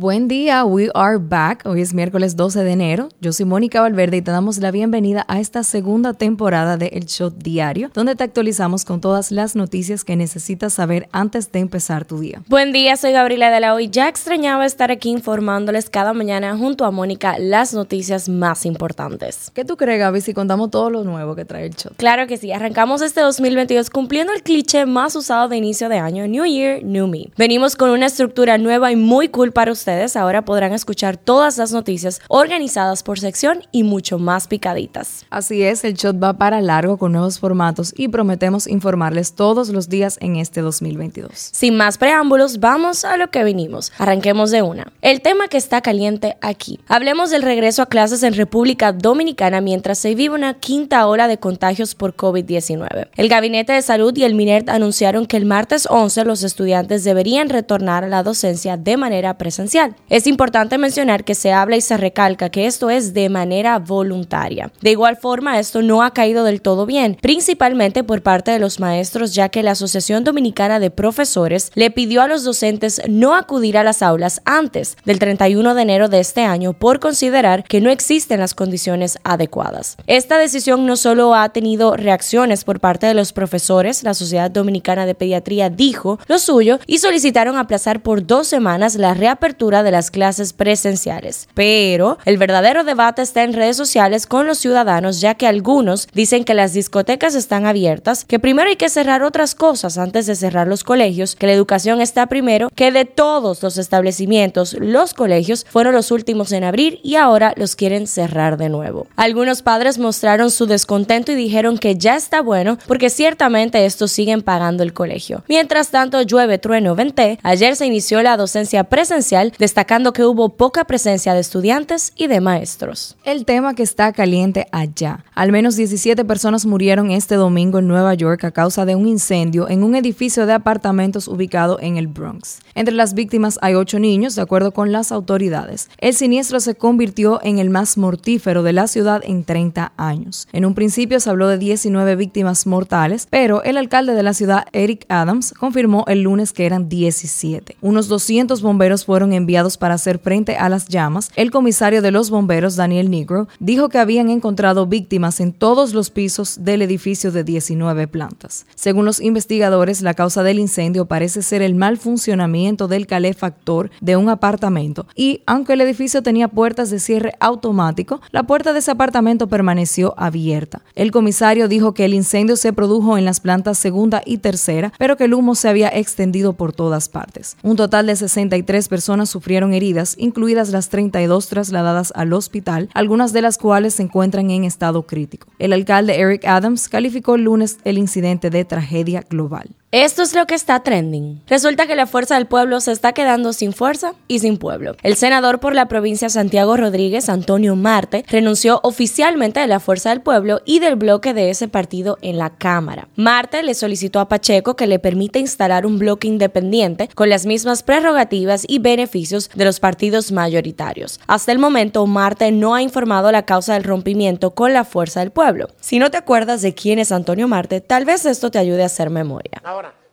Buen día, we are back. Hoy es miércoles 12 de enero. Yo soy Mónica Valverde y te damos la bienvenida a esta segunda temporada de El Shot Diario, donde te actualizamos con todas las noticias que necesitas saber antes de empezar tu día. Buen día, soy Gabriela de la Hoy. Ya extrañaba estar aquí informándoles cada mañana junto a Mónica las noticias más importantes. ¿Qué tú crees, Gaby, si contamos todo lo nuevo que trae el Shot? Claro que sí. Arrancamos este 2022 cumpliendo el cliché más usado de inicio de año, New Year, New Me. Venimos con una estructura nueva y muy cool para ustedes. Ahora podrán escuchar todas las noticias organizadas por sección y mucho más picaditas. Así es, el shot va para largo con nuevos formatos y prometemos informarles todos los días en este 2022. Sin más preámbulos, vamos a lo que vinimos. Arranquemos de una. El tema que está caliente aquí. Hablemos del regreso a clases en República Dominicana mientras se vive una quinta ola de contagios por COVID-19. El Gabinete de Salud y el MINERT anunciaron que el martes 11 los estudiantes deberían retornar a la docencia de manera presencial. Es importante mencionar que se habla y se recalca que esto es de manera voluntaria. De igual forma, esto no ha caído del todo bien, principalmente por parte de los maestros, ya que la Asociación Dominicana de Profesores le pidió a los docentes no acudir a las aulas antes del 31 de enero de este año por considerar que no existen las condiciones adecuadas. Esta decisión no solo ha tenido reacciones por parte de los profesores, la Sociedad Dominicana de Pediatría dijo lo suyo y solicitaron aplazar por dos semanas la reapertura de las clases presenciales. Pero el verdadero debate está en redes sociales con los ciudadanos, ya que algunos dicen que las discotecas están abiertas, que primero hay que cerrar otras cosas antes de cerrar los colegios, que la educación está primero, que de todos los establecimientos, los colegios fueron los últimos en abrir y ahora los quieren cerrar de nuevo. Algunos padres mostraron su descontento y dijeron que ya está bueno porque ciertamente estos siguen pagando el colegio. Mientras tanto, llueve, trueno, vente, ayer se inició la docencia presencial, destacando que hubo poca presencia de estudiantes y de maestros. El tema que está caliente allá. Al menos 17 personas murieron este domingo en Nueva York a causa de un incendio en un edificio de apartamentos ubicado en el Bronx. Entre las víctimas hay ocho niños, de acuerdo con las autoridades. El siniestro se convirtió en el más mortífero de la ciudad en 30 años. En un principio se habló de 19 víctimas mortales, pero el alcalde de la ciudad, Eric Adams, confirmó el lunes que eran 17. Unos 200 bomberos fueron enviados para hacer frente a las llamas. El comisario de los bomberos, Daniel Negro, dijo que habían encontrado víctimas en todos los pisos del edificio de 19 plantas. Según los investigadores, la causa del incendio parece ser el mal funcionamiento del calefactor de un apartamento y, aunque el edificio tenía puertas de cierre automático, la puerta de ese apartamento permaneció abierta. El comisario dijo que el incendio se produjo en las plantas segunda y tercera, pero que el humo se había extendido por todas partes. Un total de 63 personas sufrieron heridas, incluidas las 32 trasladadas al hospital, algunas de las cuales se encuentran en estado crítico. El alcalde Eric Adams calificó el lunes el incidente de tragedia global. Esto es lo que está trending. Resulta que la fuerza del pueblo se está quedando sin fuerza y sin pueblo. El senador por la provincia Santiago Rodríguez, Antonio Marte, renunció oficialmente de la fuerza del pueblo y del bloque de ese partido en la Cámara. Marte le solicitó a Pacheco que le permita instalar un bloque independiente con las mismas prerrogativas y beneficios de los partidos mayoritarios. Hasta el momento, Marte no ha informado la causa del rompimiento con la fuerza del pueblo. Si no te acuerdas de quién es Antonio Marte, tal vez esto te ayude a hacer memoria.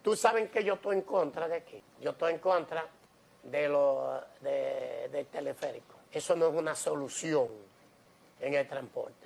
Tú saben que yo estoy en contra de qué. Yo estoy en contra de lo de, de teleférico. Eso no es una solución en el transporte.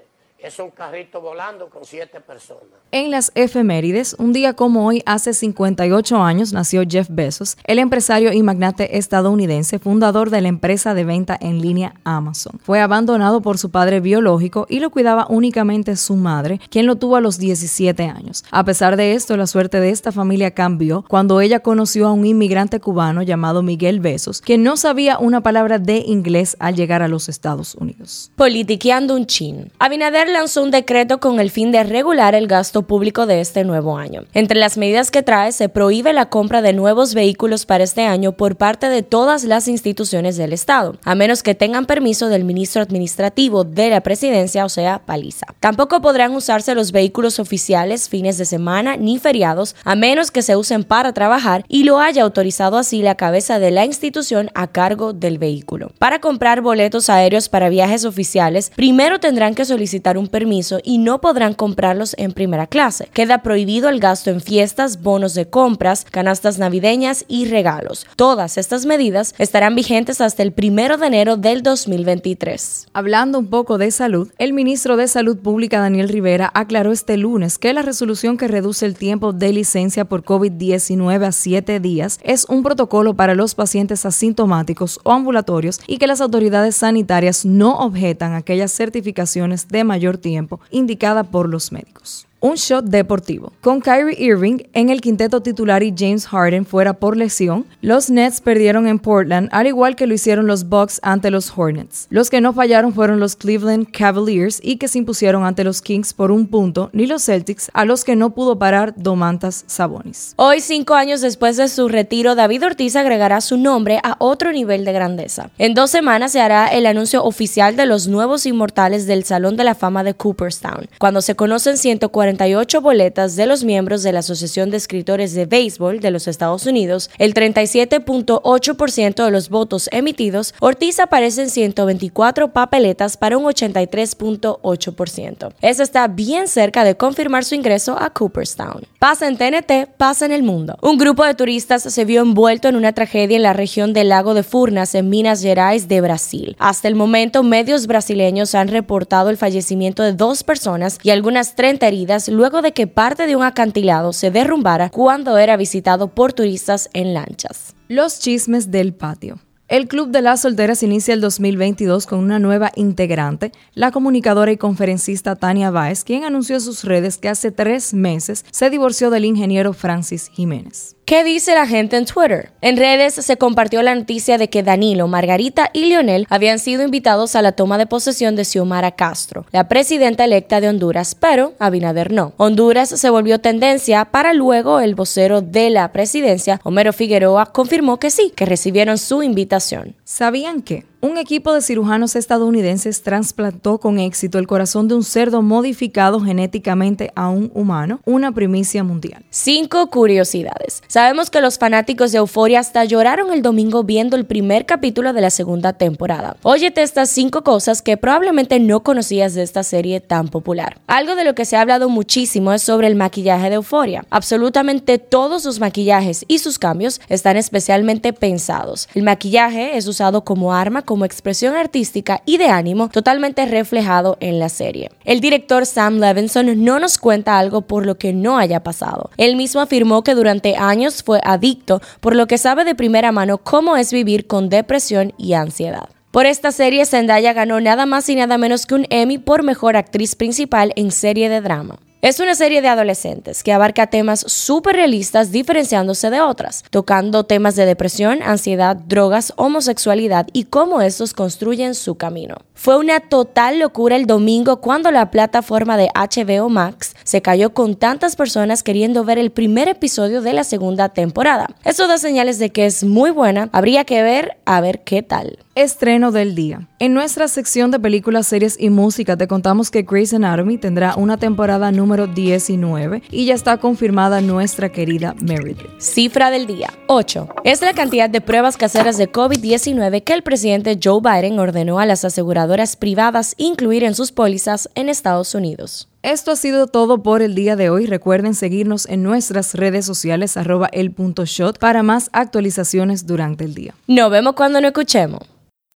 Es un carrito volando con siete personas. En las efemérides, un día como hoy, hace 58 años, nació Jeff Bezos, el empresario y magnate estadounidense, fundador de la empresa de venta en línea Amazon. Fue abandonado por su padre biológico y lo cuidaba únicamente su madre, quien lo tuvo a los 17 años. A pesar de esto, la suerte de esta familia cambió cuando ella conoció a un inmigrante cubano llamado Miguel Bezos, que no sabía una palabra de inglés al llegar a los Estados Unidos. Politiqueando un chin. Abinader lanzó un decreto con el fin de regular el gasto público de este nuevo año. Entre las medidas que trae se prohíbe la compra de nuevos vehículos para este año por parte de todas las instituciones del Estado, a menos que tengan permiso del ministro administrativo de la presidencia, o sea, paliza. Tampoco podrán usarse los vehículos oficiales fines de semana ni feriados, a menos que se usen para trabajar y lo haya autorizado así la cabeza de la institución a cargo del vehículo. Para comprar boletos aéreos para viajes oficiales, primero tendrán que solicitar un un permiso y no podrán comprarlos en primera clase. Queda prohibido el gasto en fiestas, bonos de compras, canastas navideñas y regalos. Todas estas medidas estarán vigentes hasta el primero de enero del 2023. Hablando un poco de salud, el ministro de Salud Pública Daniel Rivera aclaró este lunes que la resolución que reduce el tiempo de licencia por COVID-19 a siete días es un protocolo para los pacientes asintomáticos o ambulatorios y que las autoridades sanitarias no objetan aquellas certificaciones de mayor tiempo indicadas por los médicos un shot deportivo. Con Kyrie Irving en el quinteto titular y James Harden fuera por lesión, los Nets perdieron en Portland, al igual que lo hicieron los Bucks ante los Hornets. Los que no fallaron fueron los Cleveland Cavaliers y que se impusieron ante los Kings por un punto, ni los Celtics, a los que no pudo parar Domantas Sabonis. Hoy, cinco años después de su retiro, David Ortiz agregará su nombre a otro nivel de grandeza. En dos semanas se hará el anuncio oficial de los nuevos inmortales del Salón de la Fama de Cooperstown, cuando se conocen 140 boletas de los miembros de la Asociación de Escritores de Béisbol de los Estados Unidos, el 37.8% de los votos emitidos, Ortiz aparece en 124 papeletas para un 83.8%. Eso está bien cerca de confirmar su ingreso a Cooperstown. Pasa en TNT, pasa en el mundo. Un grupo de turistas se vio envuelto en una tragedia en la región del lago de Furnas, en Minas Gerais, de Brasil. Hasta el momento, medios brasileños han reportado el fallecimiento de dos personas y algunas 30 heridas luego de que parte de un acantilado se derrumbara cuando era visitado por turistas en lanchas. Los chismes del patio. El Club de las Solteras inicia el 2022 con una nueva integrante, la comunicadora y conferencista Tania Báez, quien anunció en sus redes que hace tres meses se divorció del ingeniero Francis Jiménez. ¿Qué dice la gente en Twitter? En redes se compartió la noticia de que Danilo, Margarita y Lionel habían sido invitados a la toma de posesión de Xiomara Castro, la presidenta electa de Honduras, pero Abinader no. Honduras se volvió tendencia para luego el vocero de la presidencia, Homero Figueroa, confirmó que sí, que recibieron su invitación. ¿Sabían que? Un equipo de cirujanos estadounidenses trasplantó con éxito el corazón de un cerdo modificado genéticamente a un humano, una primicia mundial. Cinco curiosidades. Sabemos que los fanáticos de Euforia hasta lloraron el domingo viendo el primer capítulo de la segunda temporada. Óyete estas cinco cosas que probablemente no conocías de esta serie tan popular. Algo de lo que se ha hablado muchísimo es sobre el maquillaje de Euforia. Absolutamente todos sus maquillajes y sus cambios están especialmente pensados. El maquillaje es usado como arma como expresión artística y de ánimo totalmente reflejado en la serie. El director Sam Levinson no nos cuenta algo por lo que no haya pasado. Él mismo afirmó que durante años fue adicto, por lo que sabe de primera mano cómo es vivir con depresión y ansiedad. Por esta serie, Zendaya ganó nada más y nada menos que un Emmy por mejor actriz principal en serie de drama. Es una serie de adolescentes que abarca temas súper realistas diferenciándose de otras, tocando temas de depresión, ansiedad, drogas, homosexualidad y cómo estos construyen su camino. Fue una total locura el domingo cuando la plataforma de HBO Max se cayó con tantas personas queriendo ver el primer episodio de la segunda temporada. Eso da señales de que es muy buena, habría que ver a ver qué tal. Estreno del día. En nuestra sección de películas, series y música te contamos que Grey's Anatomy tendrá una temporada número 19 y ya está confirmada nuestra querida Meredith. Cifra del día, 8. Es la cantidad de pruebas caseras de COVID-19 que el presidente Joe Biden ordenó a las aseguradoras privadas incluir en sus pólizas en Estados Unidos. Esto ha sido todo por el día de hoy. Recuerden seguirnos en nuestras redes sociales arroba el para más actualizaciones durante el día. Nos vemos cuando nos escuchemos.